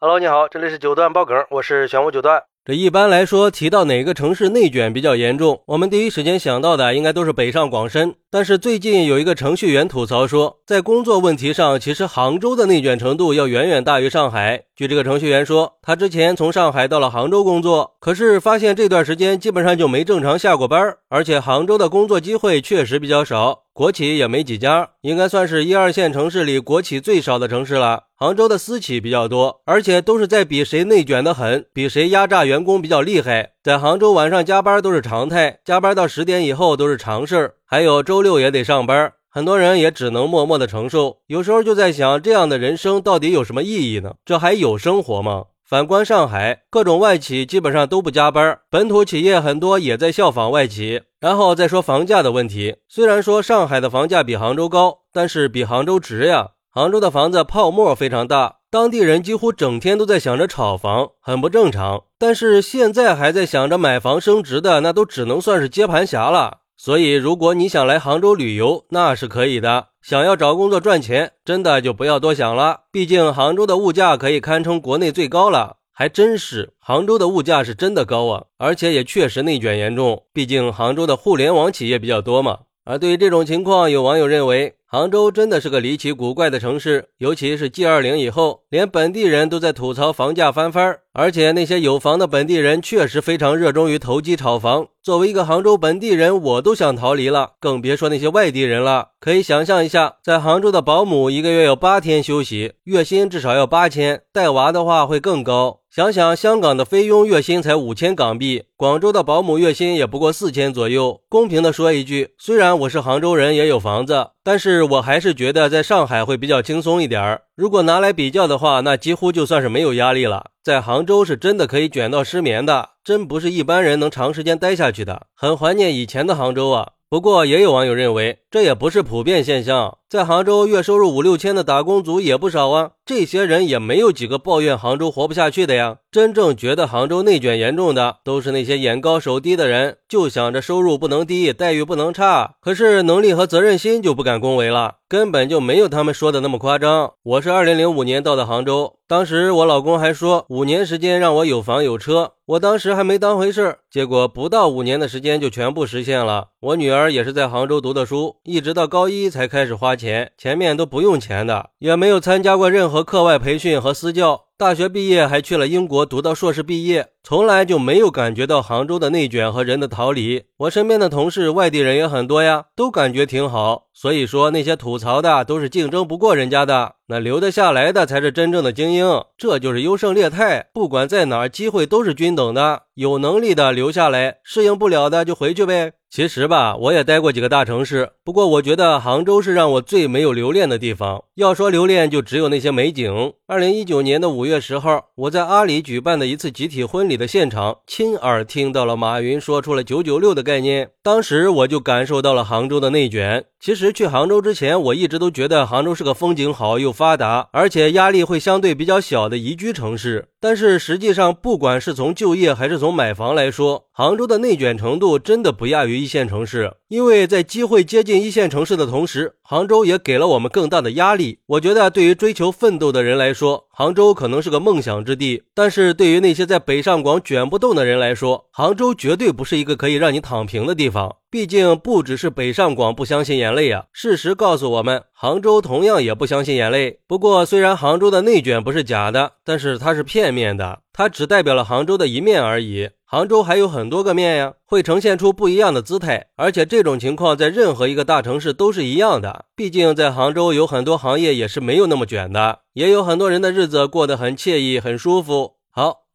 Hello，你好，这里是九段爆梗，我是玄武九段。这一般来说，提到哪个城市内卷比较严重，我们第一时间想到的应该都是北上广深。但是最近有一个程序员吐槽说，在工作问题上，其实杭州的内卷程度要远远大于上海。据这个程序员说，他之前从上海到了杭州工作，可是发现这段时间基本上就没正常下过班，而且杭州的工作机会确实比较少，国企也没几家，应该算是一二线城市里国企最少的城市了。杭州的私企比较多，而且都是在比谁内卷的狠，比谁压榨员工比较厉害。在杭州晚上加班都是常态，加班到十点以后都是常事儿还有周六也得上班，很多人也只能默默的承受。有时候就在想，这样的人生到底有什么意义呢？这还有生活吗？反观上海，各种外企基本上都不加班，本土企业很多也在效仿外企。然后再说房价的问题，虽然说上海的房价比杭州高，但是比杭州值呀。杭州的房子泡沫非常大，当地人几乎整天都在想着炒房，很不正常。但是现在还在想着买房升值的，那都只能算是接盘侠了。所以，如果你想来杭州旅游，那是可以的。想要找工作赚钱，真的就不要多想了。毕竟杭州的物价可以堪称国内最高了，还真是杭州的物价是真的高啊，而且也确实内卷严重。毕竟杭州的互联网企业比较多嘛。而对于这种情况，有网友认为。杭州真的是个离奇古怪的城市，尤其是 G 二零以后，连本地人都在吐槽房价翻番，而且那些有房的本地人确实非常热衷于投机炒房。作为一个杭州本地人，我都想逃离了，更别说那些外地人了。可以想象一下，在杭州的保姆一个月有八天休息，月薪至少要八千，带娃的话会更高。想想香港的菲佣月薪才五千港币，广州的保姆月薪也不过四千左右。公平的说一句，虽然我是杭州人，也有房子，但是我还是觉得在上海会比较轻松一点儿。如果拿来比较的话，那几乎就算是没有压力了。在杭州是真的可以卷到失眠的，真不是一般人能长时间待下去的。很怀念以前的杭州啊。不过也有网友认为，这也不是普遍现象，在杭州月收入五六千的打工族也不少啊。这些人也没有几个抱怨杭州活不下去的呀。真正觉得杭州内卷严重的，都是那些眼高手低的人，就想着收入不能低，待遇不能差，可是能力和责任心就不敢恭维了，根本就没有他们说的那么夸张。我是二零零五年到的杭州，当时我老公还说五年时间让我有房有车，我当时还没当回事儿，结果不到五年的时间就全部实现了。我女儿也是在杭州读的书，一直到高一才开始花钱，前面都不用钱的，也没有参加过任何。课外培训和私教，大学毕业还去了英国读到硕士毕业，从来就没有感觉到杭州的内卷和人的逃离。我身边的同事外地人也很多呀，都感觉挺好。所以说那些吐槽的都是竞争不过人家的，那留得下来的才是真正的精英。这就是优胜劣汰，不管在哪儿，机会都是均等的。有能力的留下来，适应不了的就回去呗。其实吧，我也待过几个大城市，不过我觉得杭州是让我最没有留恋的地方。要说留恋，就只有那些美景。二零一九年的五月十号，我在阿里举办的一次集体婚礼的现场，亲耳听到了马云说出了“九九六”的概念。当时我就感受到了杭州的内卷。其实去杭州之前，我一直都觉得杭州是个风景好又发达，而且压力会相对比较小的宜居城市。但是实际上，不管是从就业还是从买房来说，杭州的内卷程度真的不亚于一线城市。因为在机会接近一线城市的同时，杭州也给了我们更大的压力。我觉得，对于追求奋斗的人来说，杭州可能是个梦想之地；但是对于那些在北上广卷不动的人来说，杭州绝对不是一个可以让你躺平的地方。毕竟，不只是北上广不相信眼泪啊！事实告诉我们，杭州同样也不相信眼泪。不过，虽然杭州的内卷不是假的，但是它是片面的，它只代表了杭州的一面而已。杭州还有很多个面呀，会呈现出不一样的姿态。而且，这种情况在任何一个大城市都是一样的。毕竟，在杭州有很多行业也是没有那么卷的，也有很多人的日子过得很惬意、很舒服。